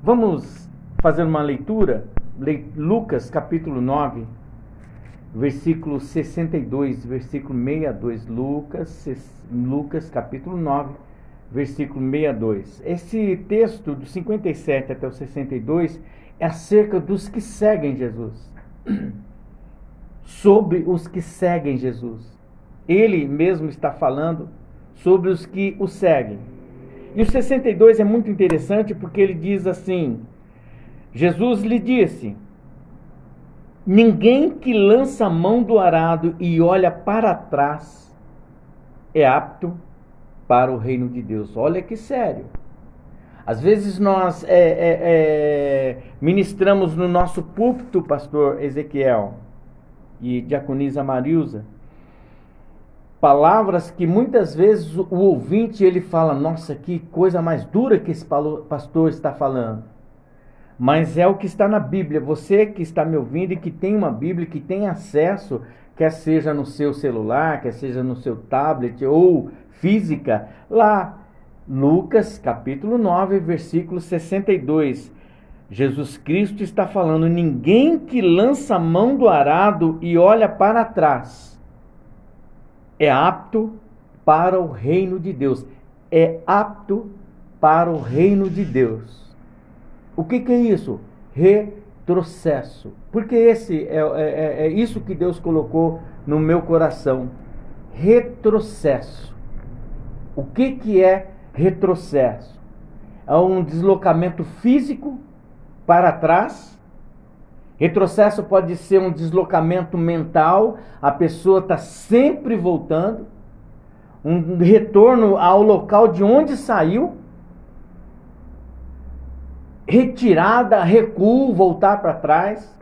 Vamos fazer uma leitura? Lucas capítulo 9, versículo 62, versículo 62. Lucas, Lucas capítulo 9, versículo 62. Esse texto, do 57 até o 62, é acerca dos que seguem Jesus. Sobre os que seguem Jesus. Ele mesmo está falando sobre os que o seguem. E o 62 é muito interessante porque ele diz assim: Jesus lhe disse: Ninguém que lança a mão do arado e olha para trás é apto para o reino de Deus. Olha que sério. Às vezes nós é, é, é, ministramos no nosso púlpito, pastor Ezequiel e diaconisa Marilza, palavras que muitas vezes o ouvinte ele fala: Nossa, que coisa mais dura que esse pastor está falando. Mas é o que está na Bíblia. Você que está me ouvindo e que tem uma Bíblia, que tem acesso, quer seja no seu celular, quer seja no seu tablet ou física, lá, Lucas capítulo 9, versículo 62. Jesus Cristo está falando: ninguém que lança a mão do arado e olha para trás é apto para o reino de Deus. É apto para o reino de Deus. O que, que é isso? Retrocesso. Porque esse é, é, é, é isso que Deus colocou no meu coração. Retrocesso. O que, que é retrocesso? É um deslocamento físico para trás Retrocesso pode ser um deslocamento mental, a pessoa está sempre voltando, um retorno ao local de onde saiu, retirada, recuo, voltar para trás.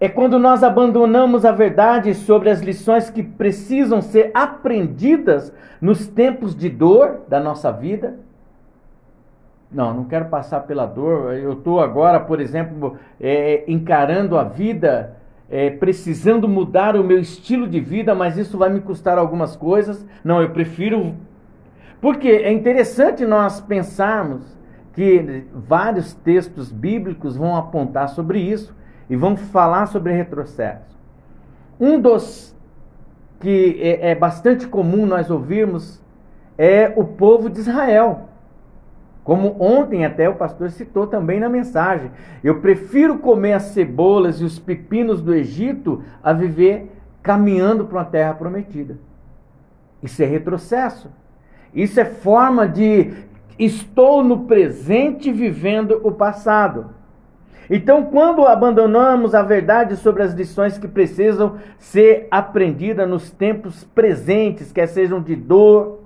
É quando nós abandonamos a verdade sobre as lições que precisam ser aprendidas nos tempos de dor da nossa vida não, não quero passar pela dor. Eu estou agora, por exemplo, é, encarando a vida, é, precisando mudar o meu estilo de vida, mas isso vai me custar algumas coisas. Não, eu prefiro. Porque é interessante nós pensarmos que vários textos bíblicos vão apontar sobre isso e vão falar sobre retrocesso. Um dos que é, é bastante comum nós ouvirmos é o povo de Israel. Como ontem até o pastor citou também na mensagem. Eu prefiro comer as cebolas e os pepinos do Egito a viver caminhando para uma terra prometida. Isso é retrocesso. Isso é forma de estou no presente vivendo o passado. Então, quando abandonamos a verdade sobre as lições que precisam ser aprendidas nos tempos presentes, quer sejam de dor,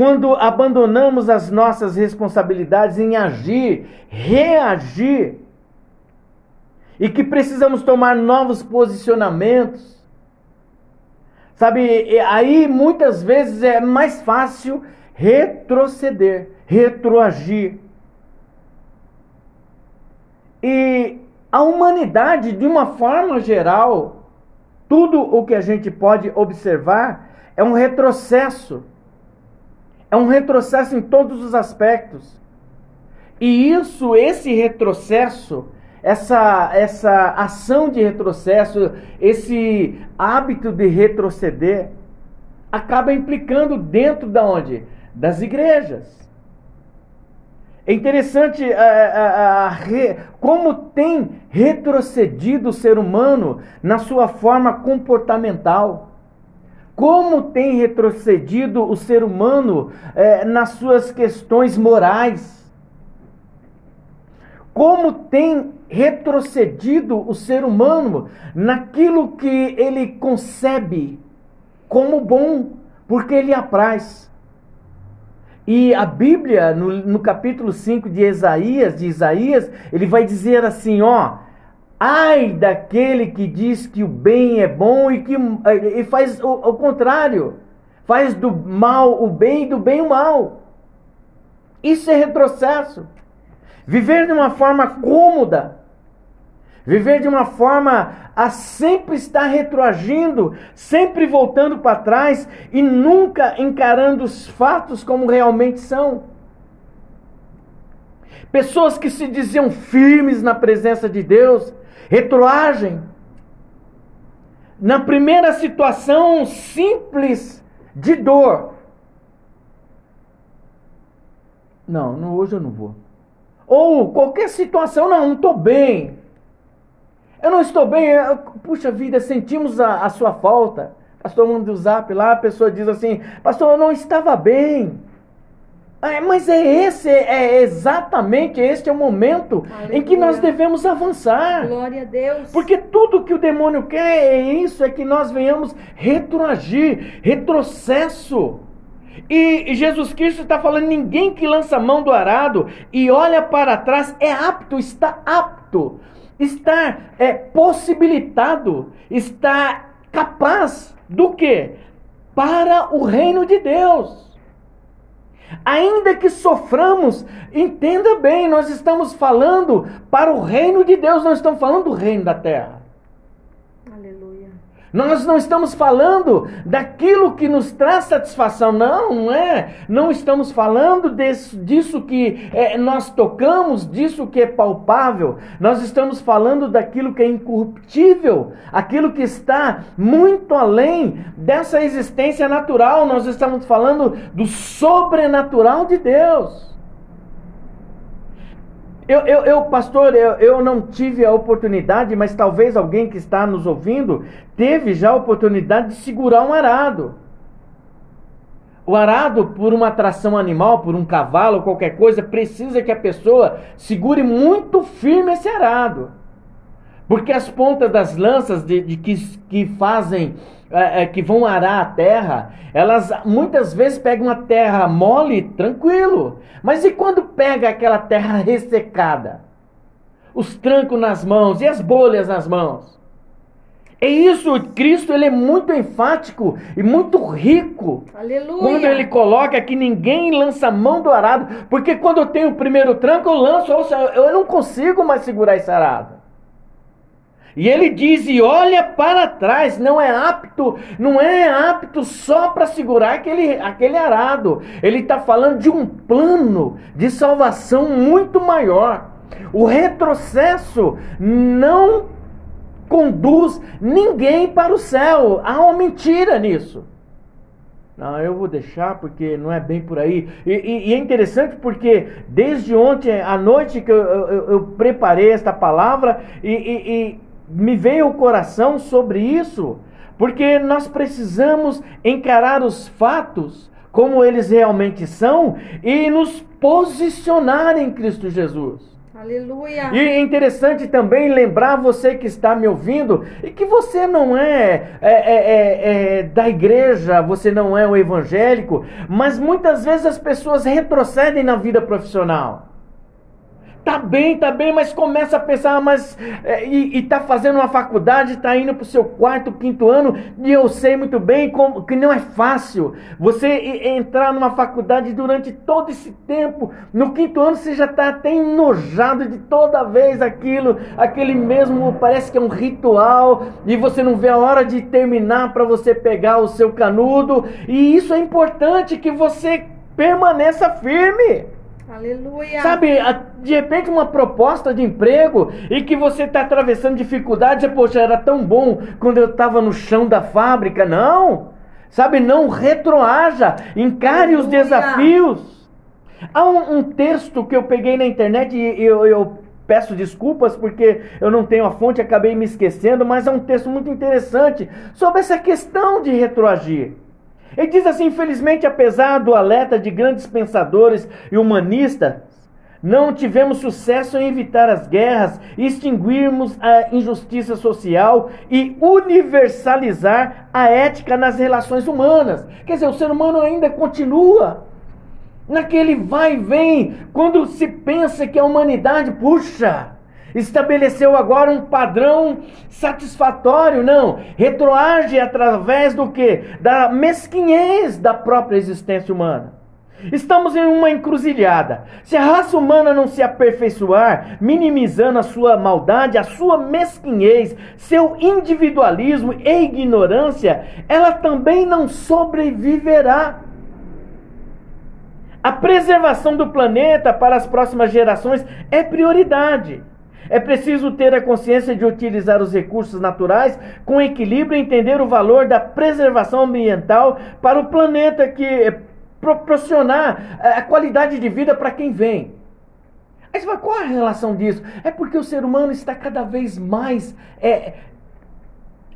quando abandonamos as nossas responsabilidades em agir, reagir, e que precisamos tomar novos posicionamentos, sabe, aí muitas vezes é mais fácil retroceder, retroagir. E a humanidade, de uma forma geral, tudo o que a gente pode observar é um retrocesso. É um retrocesso em todos os aspectos. E isso, esse retrocesso, essa, essa ação de retrocesso, esse hábito de retroceder, acaba implicando dentro da onde? Das igrejas. É interessante a, a, a, como tem retrocedido o ser humano na sua forma comportamental. Como tem retrocedido o ser humano é, nas suas questões morais? Como tem retrocedido o ser humano naquilo que ele concebe como bom, porque ele apraz? E a Bíblia, no, no capítulo 5 de Isaías, de Isaías, ele vai dizer assim, ó, Ai daquele que diz que o bem é bom e que e faz o, o contrário. Faz do mal o bem e do bem o mal. Isso é retrocesso. Viver de uma forma cômoda. Viver de uma forma a sempre estar retroagindo, sempre voltando para trás e nunca encarando os fatos como realmente são. pessoas que se diziam firmes na presença de Deus, retroagem. Na primeira situação simples de dor. Não, não hoje eu não vou. Ou qualquer situação, não, não estou bem. Eu não estou bem, eu, puxa vida, sentimos a, a sua falta. Pastor, mundo do zap lá, a pessoa diz assim: Pastor, eu não estava bem. É, mas é esse, é exatamente este é o momento Aleluia. em que nós devemos avançar. Glória a Deus. Porque tudo que o demônio quer é isso, é que nós venhamos retroagir, retrocesso. E Jesus Cristo está falando: ninguém que lança a mão do arado e olha para trás é apto, está apto, está é, possibilitado, está capaz do que? Para o reino de Deus. Ainda que soframos, entenda bem, nós estamos falando para o reino de Deus, não estamos falando do reino da terra. Nós não estamos falando daquilo que nos traz satisfação, não, não é. Não estamos falando desse, disso que é, nós tocamos, disso que é palpável. Nós estamos falando daquilo que é incorruptível, aquilo que está muito além dessa existência natural. Nós estamos falando do sobrenatural de Deus. Eu, eu, eu pastor, eu, eu não tive a oportunidade, mas talvez alguém que está nos ouvindo teve já a oportunidade de segurar um arado. O arado, por uma atração animal, por um cavalo, qualquer coisa, precisa que a pessoa segure muito firme esse arado. Porque as pontas das lanças de, de que, que fazem é, é, que vão arar a terra, elas muitas vezes pegam a terra mole, tranquilo. Mas e quando pega aquela terra ressecada? Os trancos nas mãos e as bolhas nas mãos. É isso, Cristo ele é muito enfático e muito rico. Aleluia. Quando ele coloca que ninguém lança a mão do arado, porque quando eu tenho o primeiro tranco, eu lanço, eu não consigo mais segurar esse arado. E ele diz: e olha para trás, não é apto, não é apto só para segurar aquele, aquele arado. Ele está falando de um plano de salvação muito maior. O retrocesso não conduz ninguém para o céu. Há uma mentira nisso. Não, eu vou deixar porque não é bem por aí. E, e, e é interessante porque desde ontem à noite que eu, eu, eu preparei esta palavra e, e me veio o coração sobre isso, porque nós precisamos encarar os fatos como eles realmente são e nos posicionar em Cristo Jesus. Aleluia. E é interessante também lembrar você que está me ouvindo e que você não é, é, é, é, é da igreja, você não é um evangélico, mas muitas vezes as pessoas retrocedem na vida profissional. Tá bem, tá bem, mas começa a pensar, ah, mas é, e, e tá fazendo uma faculdade, tá indo pro seu quarto, quinto ano, e eu sei muito bem como, que não é fácil você entrar numa faculdade durante todo esse tempo. No quinto ano você já tá até enojado de toda vez aquilo, aquele mesmo, parece que é um ritual, e você não vê a hora de terminar para você pegar o seu canudo, e isso é importante que você permaneça firme. Aleluia. Sabe, de repente uma proposta de emprego e que você está atravessando dificuldades, poxa, era tão bom quando eu estava no chão da fábrica. Não! Sabe, não retroaja, encare Aleluia. os desafios. Há um, um, texto que eu peguei na internet e eu, eu peço desculpas porque eu não tenho a fonte, acabei me esquecendo, mas é um texto muito interessante sobre essa questão de retroagir. Ele diz assim: infelizmente, apesar do alerta de grandes pensadores e humanistas, não tivemos sucesso em evitar as guerras, extinguirmos a injustiça social e universalizar a ética nas relações humanas. Quer dizer, o ser humano ainda continua naquele vai e vem, quando se pensa que a humanidade, puxa, estabeleceu agora um padrão satisfatório, não, retroage através do que? Da mesquinhez da própria existência humana. Estamos em uma encruzilhada. Se a raça humana não se aperfeiçoar, minimizando a sua maldade, a sua mesquinhez, seu individualismo e ignorância, ela também não sobreviverá. A preservação do planeta para as próximas gerações é prioridade. É preciso ter a consciência de utilizar os recursos naturais com equilíbrio e entender o valor da preservação ambiental para o planeta que é proporcionar eh, a qualidade de vida para quem vem. Fala, qual a relação disso? É porque o ser humano está cada vez mais é,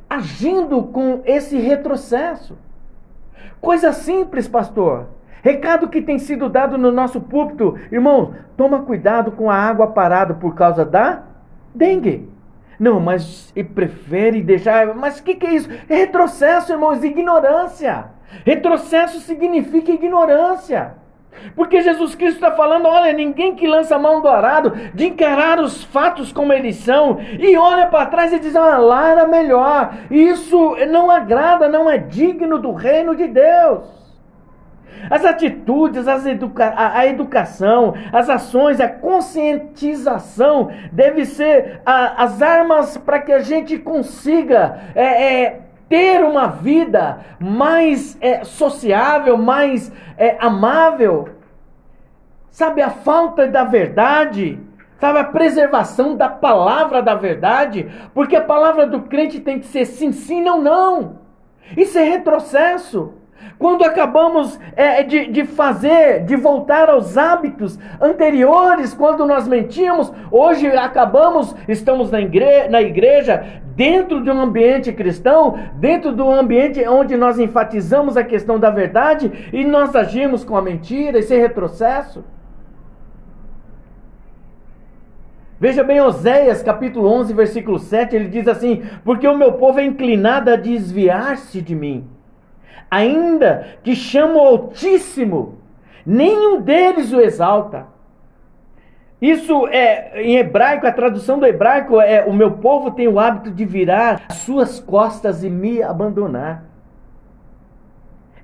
agindo com esse retrocesso. Coisa simples, pastor. Recado que tem sido dado no nosso púlpito. Irmão, toma cuidado com a água parada por causa da dengue. Não, mas e prefere deixar. Mas o que, que é isso? É retrocesso, irmãos, ignorância. Retrocesso significa ignorância. Porque Jesus Cristo está falando: olha, ninguém que lança a mão do arado de encarar os fatos como eles são e olha para trás e diz: ah, lá era melhor. Isso não agrada, não é digno do reino de Deus. As atitudes, as educa a, educação, as ações, a conscientização deve ser a, as armas para que a gente consiga é, é, ter uma vida mais é, sociável, mais é, amável. Sabe, a falta da verdade, sabe, a preservação da palavra da verdade, porque a palavra do crente tem que ser sim, sim, não, não. Isso é retrocesso. Quando acabamos é, de, de fazer, de voltar aos hábitos anteriores, quando nós mentíamos, hoje acabamos, estamos na igreja, na igreja, dentro de um ambiente cristão, dentro do ambiente onde nós enfatizamos a questão da verdade e nós agimos com a mentira, esse retrocesso. Veja bem Oséias capítulo 11, versículo 7, ele diz assim: Porque o meu povo é inclinado a desviar-se de mim ainda que chama o Altíssimo, nenhum deles o exalta. Isso é em hebraico, a tradução do hebraico é: o meu povo tem o hábito de virar as suas costas e me abandonar.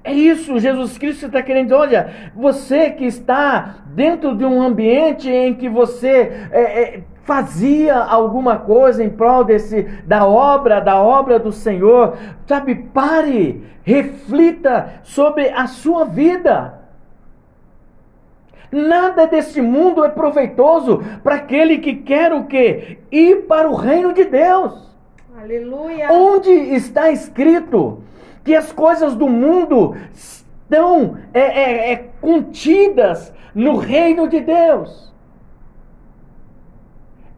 É isso, Jesus Cristo está querendo dizer: olha, você que está dentro de um ambiente em que você é, é, fazia alguma coisa em prol desse, da obra, da obra do Senhor, sabe, pare, reflita sobre a sua vida. Nada desse mundo é proveitoso para aquele que quer o quê? Ir para o reino de Deus. Aleluia. Onde está escrito que as coisas do mundo estão é, é, é, contidas no reino de Deus?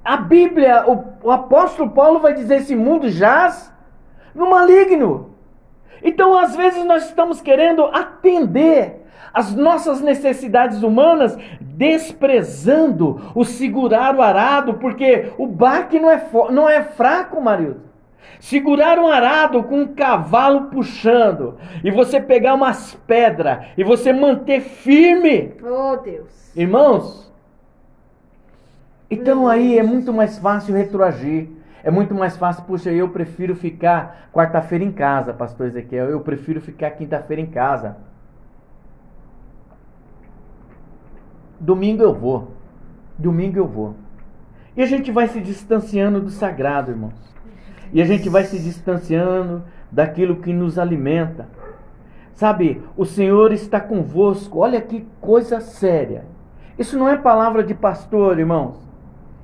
A Bíblia, o, o apóstolo Paulo vai dizer: esse mundo jaz no maligno. Então, às vezes, nós estamos querendo atender as nossas necessidades humanas, desprezando o segurar o arado, porque o baque não é, não é fraco, marido. Segurar um arado com um cavalo puxando, e você pegar umas pedras, e você manter firme. Oh, Deus. Irmãos, então aí é muito mais fácil retroagir. É muito mais fácil, puxa, eu prefiro ficar quarta-feira em casa, pastor Ezequiel. Eu prefiro ficar quinta-feira em casa. Domingo eu vou. Domingo eu vou. E a gente vai se distanciando do sagrado, irmãos. E a gente vai se distanciando daquilo que nos alimenta. Sabe, o Senhor está convosco. Olha que coisa séria. Isso não é palavra de pastor, irmãos.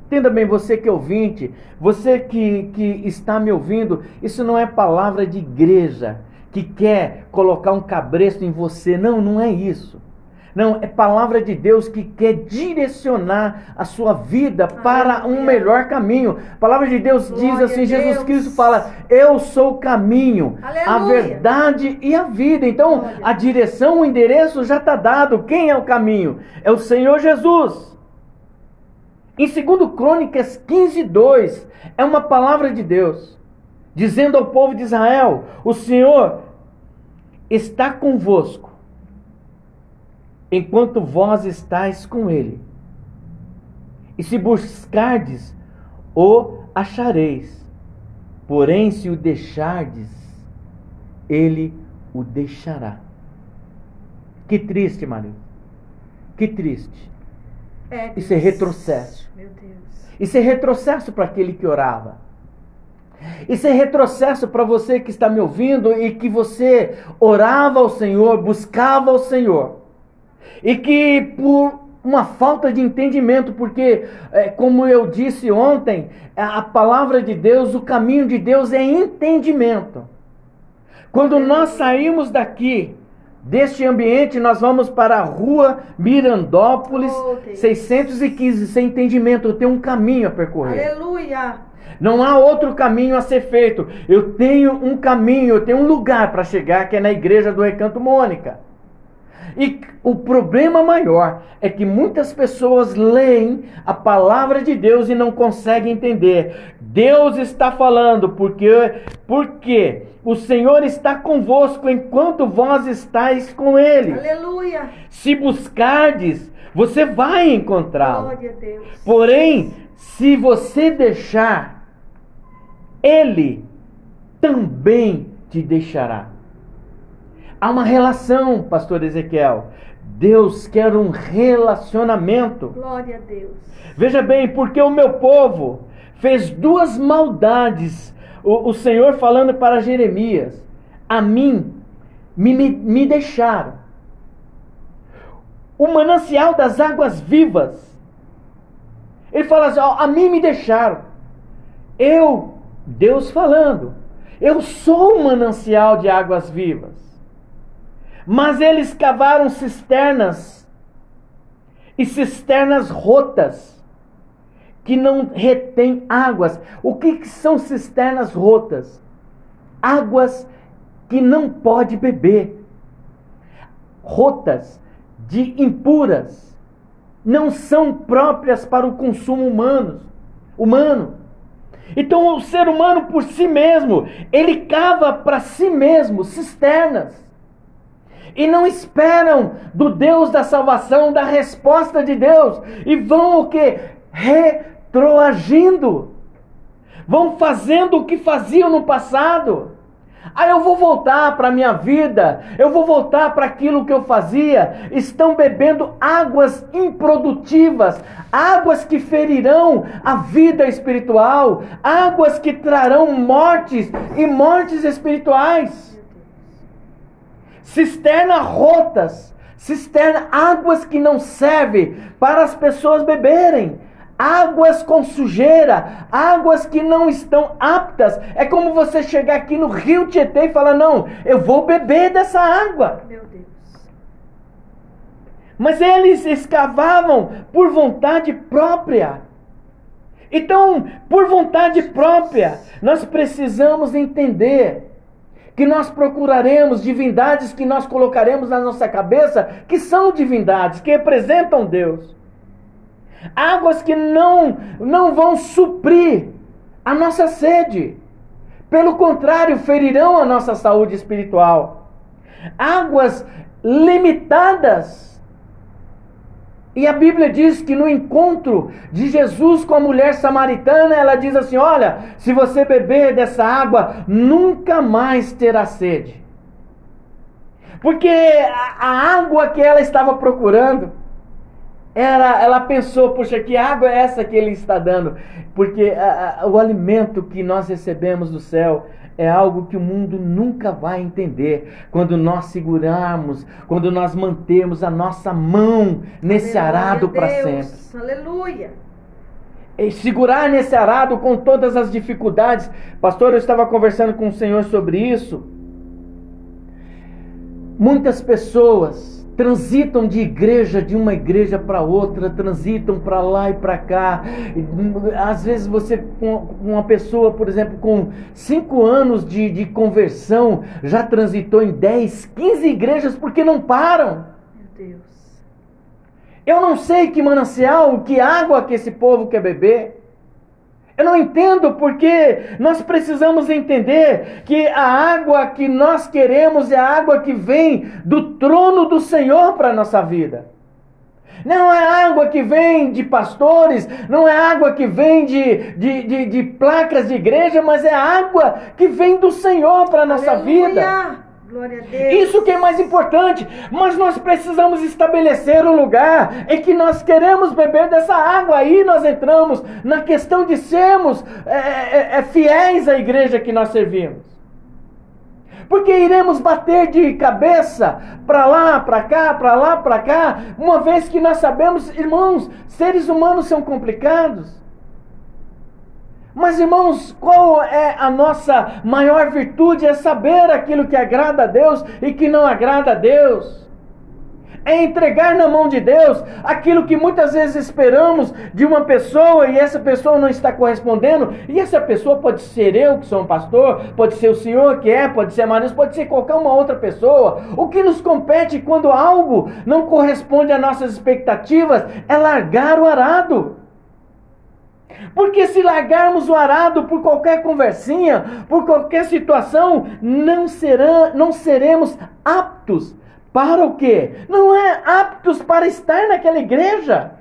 Entenda bem, você que é ouvinte, você que, que está me ouvindo, isso não é palavra de igreja que quer colocar um cabresto em você. Não, não é isso. Não, é palavra de Deus que quer direcionar a sua vida para um melhor caminho. A palavra de Deus Glória diz assim: Jesus Deus. Cristo fala: Eu sou o caminho, Aleluia. a verdade e a vida. Então, Glória. a direção, o endereço já está dado. Quem é o caminho? É o Senhor Jesus. Em 2 Crônicas 15, 2, é uma palavra de Deus, dizendo ao povo de Israel: O Senhor está convosco, enquanto vós estáis com Ele. E se buscardes, o achareis. Porém, se o deixardes, Ele o deixará. Que triste, marido. Que triste. É, Isso é retrocesso. Meu Deus. Isso é retrocesso para aquele que orava. Isso é retrocesso para você que está me ouvindo e que você orava ao Senhor, buscava ao Senhor. E que por uma falta de entendimento, porque, é, como eu disse ontem, a palavra de Deus, o caminho de Deus é entendimento. Quando nós saímos daqui, deste ambiente, nós vamos para a rua Mirandópolis, Oh, Deus. 615, sem entendimento, eu tenho um caminho a percorrer. Aleluia. Não há outro caminho a ser feito. Eu tenho um caminho, eu tenho um lugar para chegar, que é na igreja do Recanto Mônica. E o problema maior é que muitas pessoas leem a palavra de Deus e não conseguem entender. Deus está falando porque porque o Senhor está convosco enquanto vós estáis com ele. Aleluia. Se buscardes, você vai encontrá-lo. Porém, se você deixar, ele também te deixará. Há uma relação, pastor Ezequiel. Deus quer um relacionamento. Glória a Deus. Veja bem, porque o meu povo fez duas maldades. O, o Senhor falando para Jeremias: A mim me, me, me deixaram. O manancial das águas vivas. Ele fala assim: ó, A mim me deixaram. Eu, Deus falando, eu sou o manancial de águas vivas. Mas eles cavaram cisternas e cisternas rotas que não retêm águas. O que, que são cisternas rotas? Águas que não pode beber. Rotas de impuras. Não são próprias para o consumo humano. humano. Então o ser humano por si mesmo, ele cava para si mesmo cisternas e não esperam do Deus da salvação, da resposta de Deus, e vão o que? Retroagindo. Vão fazendo o que faziam no passado. Ah, eu vou voltar para a minha vida, eu vou voltar para aquilo que eu fazia. Estão bebendo águas improdutivas, águas que ferirão a vida espiritual, águas que trarão mortes e mortes espirituais cisterna rotas, cisterna águas que não servem para as pessoas beberem, águas com sujeira, águas que não estão aptas. É como você chegar aqui no Rio Tietê e falar: "Não, eu vou beber dessa água". Meu Deus. Mas eles escavavam por vontade própria. Então, por vontade própria, nós precisamos entender que nós procuraremos divindades que nós colocaremos na nossa cabeça, que são divindades, que representam Deus. Águas que não, não vão suprir a nossa sede. Pelo contrário, ferirão a nossa saúde espiritual. Águas limitadas. E a Bíblia diz que no encontro de Jesus com a mulher samaritana, ela diz assim: Olha, se você beber dessa água, nunca mais terá sede. Porque a, água que ela estava procurando, era, ela pensou, puxa, que água é essa que ele está dando? Porque a, a, o alimento que nós recebemos do céu é algo que o mundo nunca vai entender. Quando nós segurarmos, quando nós mantermos a nossa mão nesse Aleluia, arado para sempre. Aleluia. E segurar nesse arado com todas as dificuldades. Pastor, eu estava conversando com o Senhor sobre isso. Muitas pessoas transitam de igreja, de uma igreja para outra, transitam para lá e para cá. Às vezes você, uma pessoa, por exemplo, com cinco anos de, de conversão, já transitou em 10, 15 igrejas porque não param. Meu Deus. Eu não sei que manancial, que água que esse povo quer beber. Eu não entendo porque nós precisamos entender que a água que nós queremos é a água que vem do trono do Senhor para a nossa vida. Não é água que vem de pastores, não é água que vem de, de, de, de placas de igreja, mas é água que vem do Senhor para a nossa Aleluia. vida. Glória a Deus. Isso que é mais importante, mas nós precisamos estabelecer o lugar em que nós queremos beber dessa água. Aí nós entramos na questão de sermos é, é, é, fiéis à igreja que nós servimos. Porque iremos bater de cabeça para lá, para cá, para lá, para cá, uma vez que nós sabemos, irmãos, seres humanos são complicados. Mas irmãos, qual é a nossa maior virtude? É saber aquilo que agrada a Deus e que não agrada a Deus é entregar na mão de Deus aquilo que muitas vezes esperamos de uma pessoa e essa pessoa não está correspondendo. E essa pessoa pode ser eu, que sou um pastor, pode ser o senhor que é, pode ser a Maria, pode ser qualquer uma outra pessoa. O que nos compete quando algo não corresponde às nossas expectativas é largar o arado. Porque se largarmos o arado por qualquer conversinha, por qualquer situação, não, serão, não seremos aptos para o quê? Não é aptos para estar naquela igreja.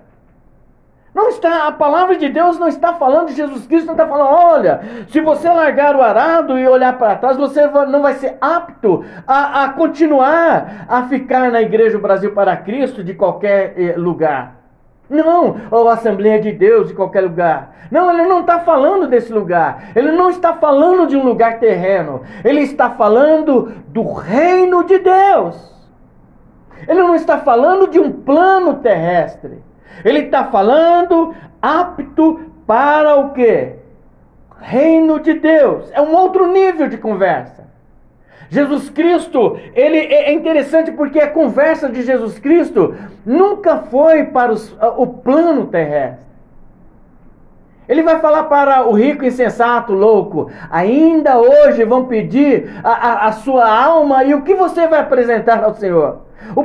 Não está, a palavra de Deus não está falando, Jesus Cristo não está falando, olha, se você largar o arado e olhar para trás, você não vai ser apto a, a continuar a ficar na Igreja Brasil para Cristo de qualquer eh, lugar. Não, ou Assembleia de Deus de qualquer lugar. Não, ele não está falando desse lugar. Ele não está falando de um lugar terreno. Ele está falando do reino de Deus. Ele não está falando de um plano terrestre. Ele está falando apto para o quê? Reino de Deus. É um outro nível de conversa. Jesus Cristo, ele é interessante porque a conversa de Jesus Cristo nunca foi para os, o plano terrestre. Ele vai falar para o rico insensato, louco, ainda hoje vão pedir a, a, a sua alma e o que você vai apresentar ao Senhor? O,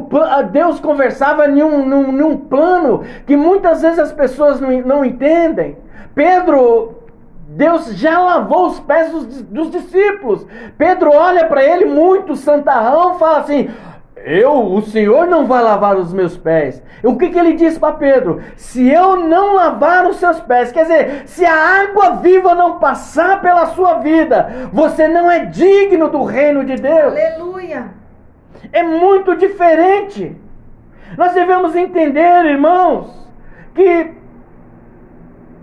Deus conversava em um, num, num, plano que muitas vezes as pessoas não, não entendem. Pedro, Deus já lavou os pés dos, dos discípulos. Pedro olha para ele muito santarrão, fala assim: eu, o Senhor não vai lavar os meus pés. O que, que ele disse para Pedro? Se eu não lavar os seus pés, quer dizer, se a água viva não passar pela sua vida, você não é digno do reino de Deus. Aleluia é muito diferente. Nós devemos entender, irmãos, que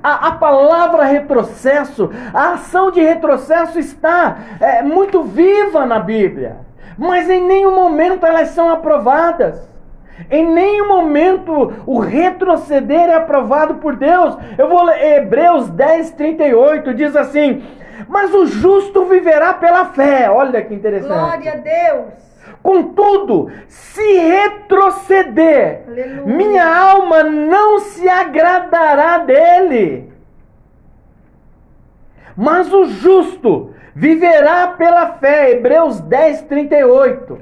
a, a, palavra retrocesso, a ação de retrocesso está é, muito viva na Bíblia, mas em nenhum momento elas são aprovadas. Em nenhum momento o retroceder é aprovado por Deus. Eu vou ler Hebreus 10, 38, diz assim: Mas o justo viverá pela fé. Olha que interessante. Glória a Deus. Contudo, se retroceder, Aleluia. minha alma não se agradará dele. Mas o justo viverá pela fé. Hebreus 10, 38.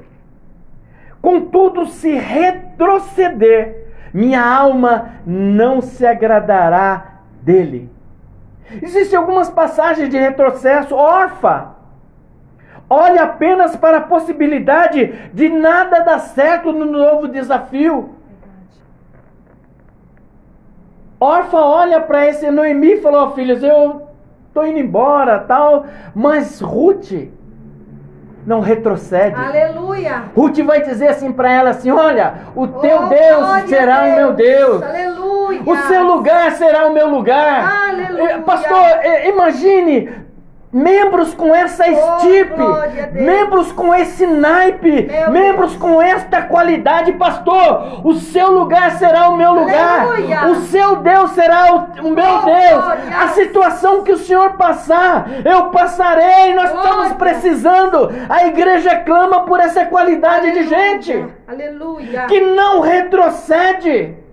Contudo, se retroceder, minha alma não se agradará dele. Existem algumas passagens de retrocesso, órfã olha apenas para a possibilidade de nada dar certo no novo desafio. Orfa olha para esse Noemi e falou: oh, filhos, eu estou indo embora, tal, mas Ruth não retrocede. Aleluia. Ruth vai dizer assim para ela assim: "Olha, o teu oh, Deus será Deus. o meu Deus. Aleluia. O seu lugar será o meu lugar." Aleluia. Pastor, imagine membros com essa estipe, oh, membros com esse naipe, meu membros Deus. com esta qualidade, pastor. O seu lugar será o meu lugar, Aleluia. o seu Deus será o, o meu oh, Deus. A situação que o Senhor passar, eu passarei. Nós estamos precisando. A igreja clama por essa qualidade Aleluia. de gente Aleluia. que não retrocede.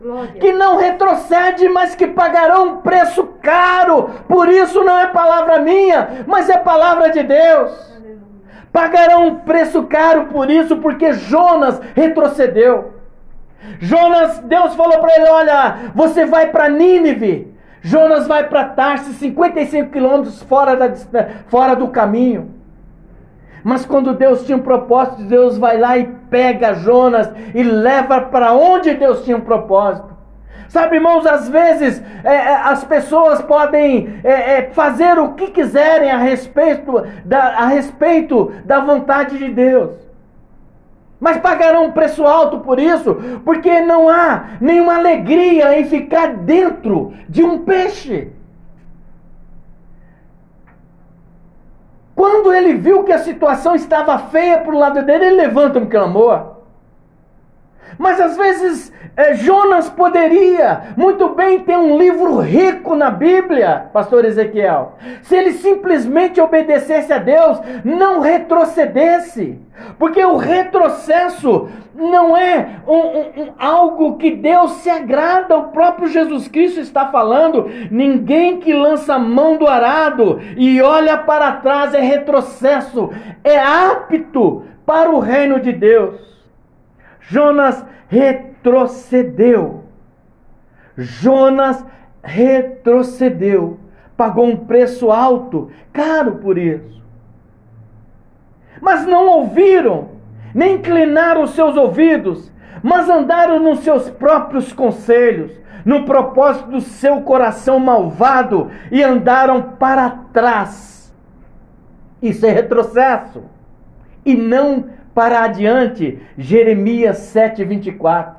Glória. que não retrocede, mas que pagarão um preço caro. Por isso não é palavra minha, mas é palavra de Deus. Aleluia. Pagarão um preço caro por isso, porque Jonas retrocedeu. Jonas, Deus falou para ele: Olha, você vai para Nínive. Jonas vai para Tarsis, 55 quilômetros fora, da, fora do caminho. Mas quando Deus tinha um propósito, Deus vai lá e pega Jonas e leva para onde Deus tinha um propósito. Sabe, irmãos, às vezes é, é, as pessoas podem é, é, fazer o que quiserem a respeito, da, a respeito da vontade de Deus. Mas pagarão um preço alto por isso, porque não há nenhuma alegria em ficar dentro de um peixe. Quando ele viu que a situação estava feia para o lado dele, ele levanta um clamor. Mas às vezes é, Jonas poderia muito bem ter um livro rico na Bíblia, pastor Ezequiel, se ele simplesmente obedecesse a Deus, não retrocedesse. Porque o retrocesso não é um, um, um, algo que Deus se agrada, o próprio Jesus Cristo está falando. Ninguém que lança a mão do arado e olha para trás é retrocesso, é apto para o reino de Deus. Jonas retrocedeu. Jonas retrocedeu. Pagou um preço alto, caro por isso. Mas não ouviram, nem inclinaram os seus ouvidos, mas andaram nos seus próprios conselhos, no propósito do seu coração malvado e andaram para trás. Isso é retrocesso e não para adiante. Jeremias 7:24.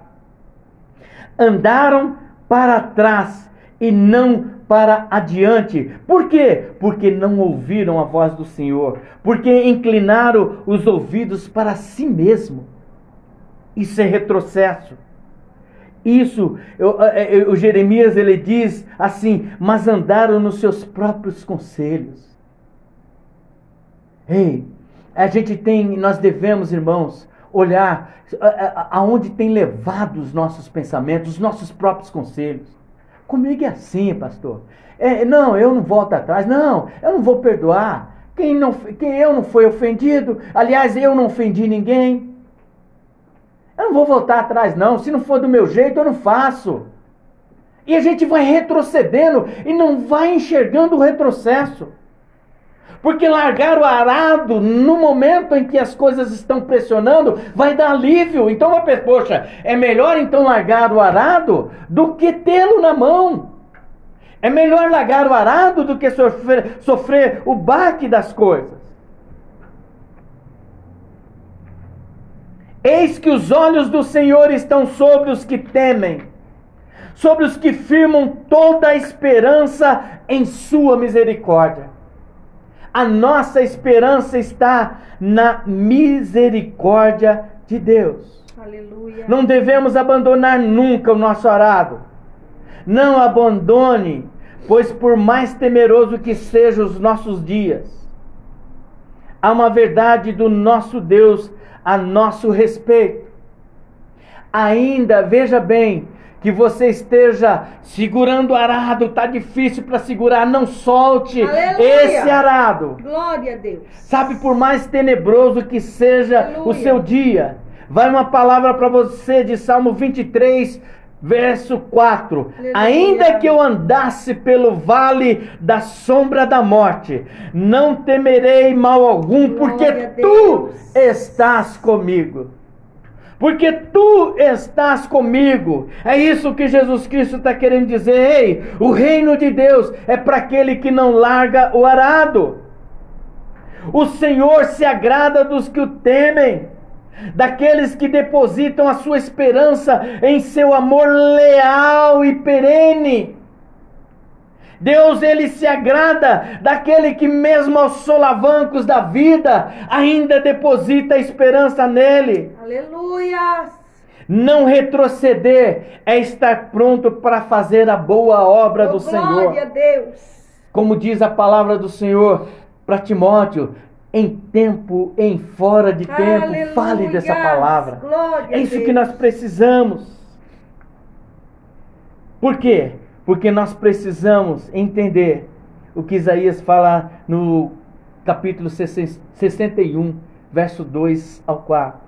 Andaram para trás e não para adiante. Por quê? Porque não ouviram a voz do Senhor, porque inclinaram os ouvidos para si mesmo. Isso é retrocesso. Isso, eu, eu, o Jeremias ele diz assim: mas andaram nos seus próprios conselhos. Ei, a gente tem, nós devemos, irmãos, olhar aonde tem levado os nossos pensamentos, os nossos próprios conselhos. Comigo é assim, pastor. É, não, eu não volto atrás. Não, eu não vou perdoar. Quem, não, quem eu não foi ofendido, aliás, eu não ofendi ninguém. Eu não vou voltar atrás, não. Se não for do meu jeito, eu não faço. E a gente vai retrocedendo e não vai enxergando o retrocesso. Porque largar o arado no momento em que as coisas estão pressionando vai dar alívio. Então, uma poxa, é melhor então largar o arado do que tê-lo na mão. É melhor largar o arado do que sofrer, sofrer o baque das coisas. Eis que os olhos do Senhor estão sobre os que temem, sobre os que firmam toda a esperança em Sua misericórdia. A nossa esperança está na misericórdia de Deus. Aleluia. Não devemos abandonar nunca o nosso arado. Não abandone, pois por mais temeroso que sejam os nossos dias, há uma verdade do nosso Deus a nosso respeito. Ainda, veja bem, que você esteja segurando o arado, está difícil para segurar, não solte Aleluia. esse arado. Glória a Deus. Sabe, por mais tenebroso que seja Aleluia. o seu dia, vai uma palavra para você de Salmo 23, verso 4. Aleluia. Ainda que eu andasse pelo vale da sombra da morte, não temerei mal algum, porque Glória tu estás comigo porque tu estás comigo. É isso que Jesus Cristo está querendo dizer. Ei, o reino de Deus é para aquele que não larga o arado. O Senhor se agrada dos que o temem, daqueles que depositam a sua esperança em seu amor leal e perene. Deus ele se agrada daquele que mesmo aos solavancos da vida ainda deposita a esperança nele. Aleluia. Não retroceder é estar pronto para fazer a boa obra Oh, do Glória a Senhor. Deus. Como diz a palavra do Senhor para Timóteo, em tempo, em fora de tempo, Aleluia. fale dessa palavra. Glória É isso a que nós precisamos. Por quê? Porque nós precisamos entender o que Isaías fala no capítulo 61, verso 2 ao 4.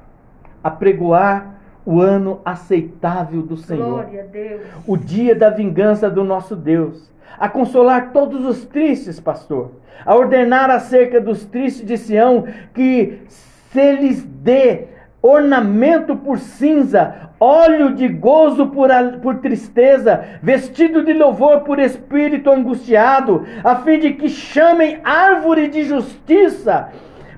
Apregoar o ano aceitável do Senhor. O dia da vingança do nosso Deus, a consolar todos os tristes, pastor, a ordenar acerca dos tristes de Sião que se lhes dê ornamento por cinza, óleo de gozo por, por tristeza, vestido de louvor por espírito angustiado, a fim de que chamem árvore de justiça,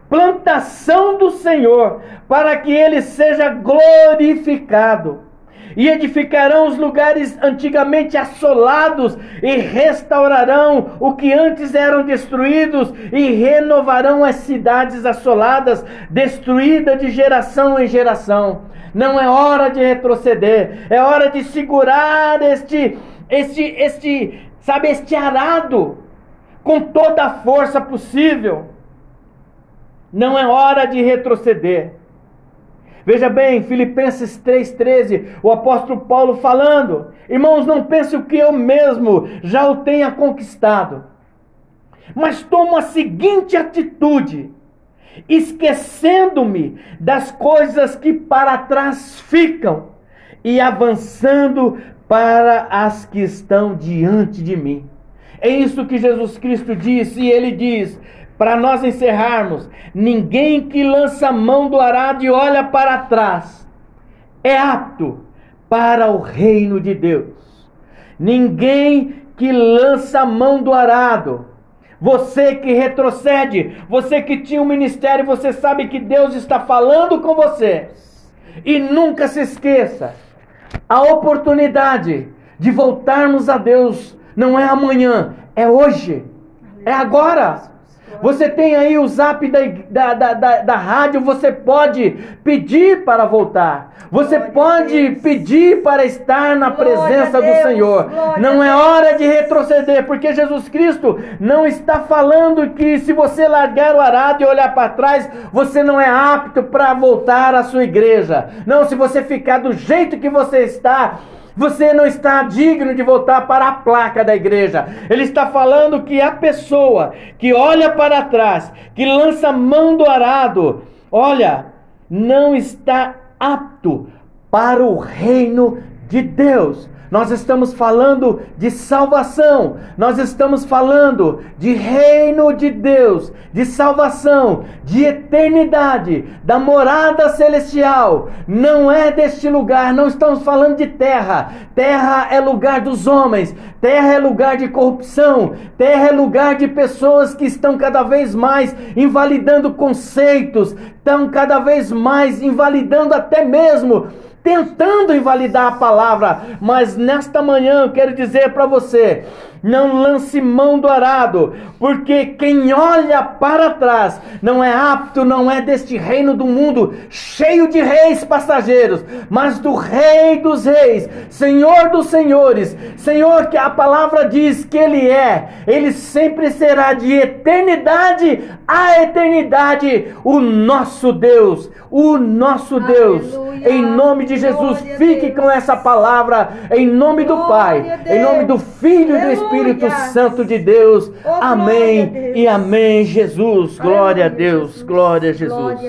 plantação do Senhor, para que ele seja glorificado. E edificarão os lugares antigamente assolados, e restaurarão o que antes eram destruídos, e renovarão as cidades assoladas, destruídas de geração em geração. Não é hora de retroceder, é hora de segurar este, este, este, sabe, este arado com toda a força possível. Não é hora de retroceder. Veja bem, Filipenses 3,13, o apóstolo Paulo falando: Irmãos, não pense o que eu mesmo já o tenha conquistado, mas tomo a seguinte atitude, esquecendo-me das coisas que para trás ficam e avançando para as que estão diante de mim. É isso que Jesus Cristo disse, e ele diz: para nós encerrarmos, ninguém que lança a mão do arado e olha para trás é apto para o reino de Deus. Ninguém que lança a mão do arado, você que retrocede, você que tinha um ministério, você sabe que Deus está falando com você. E nunca se esqueça, a oportunidade de voltarmos a Deus não é amanhã, é hoje, é agora. Você tem aí o zap da, da, da, da, rádio, você pode pedir para voltar. Você Glória pode pedir para estar na Glória presença do Senhor. Glória não é hora de retroceder, porque Jesus Cristo não está falando que se você largar o arado e olhar para trás, você não é apto para voltar à sua igreja. Não, se você ficar do jeito que você está, você não está digno de voltar para a placa da igreja. Ele está falando que a pessoa que olha para trás, que lança mão do arado, olha, não está apto para o reino de Deus. Nós estamos falando de salvação, nós estamos falando de reino de Deus, de salvação, de eternidade, da morada celestial. Não é deste lugar, não estamos falando de terra. Terra é lugar dos homens, terra é lugar de corrupção, terra é lugar de pessoas que estão cada vez mais invalidando conceitos, estão cada vez mais invalidando até mesmo tentando invalidar a palavra, mas nesta manhã eu quero dizer para você: não lance mão do arado, porque quem olha para trás não é apto, não é deste reino do mundo cheio de reis passageiros, mas do Rei dos Reis, Senhor dos Senhores, Senhor que a palavra diz que Ele é, Ele sempre será de eternidade a eternidade o nosso Deus, o nosso Aleluia. Deus. Em nome de Jesus, Glória fique com essa palavra, em nome do Pai, em nome do Filho e do Espírito Espírito Santo de Deus. Oh, amém e amém, Jesus. Glória a Deus, glória a Jesus.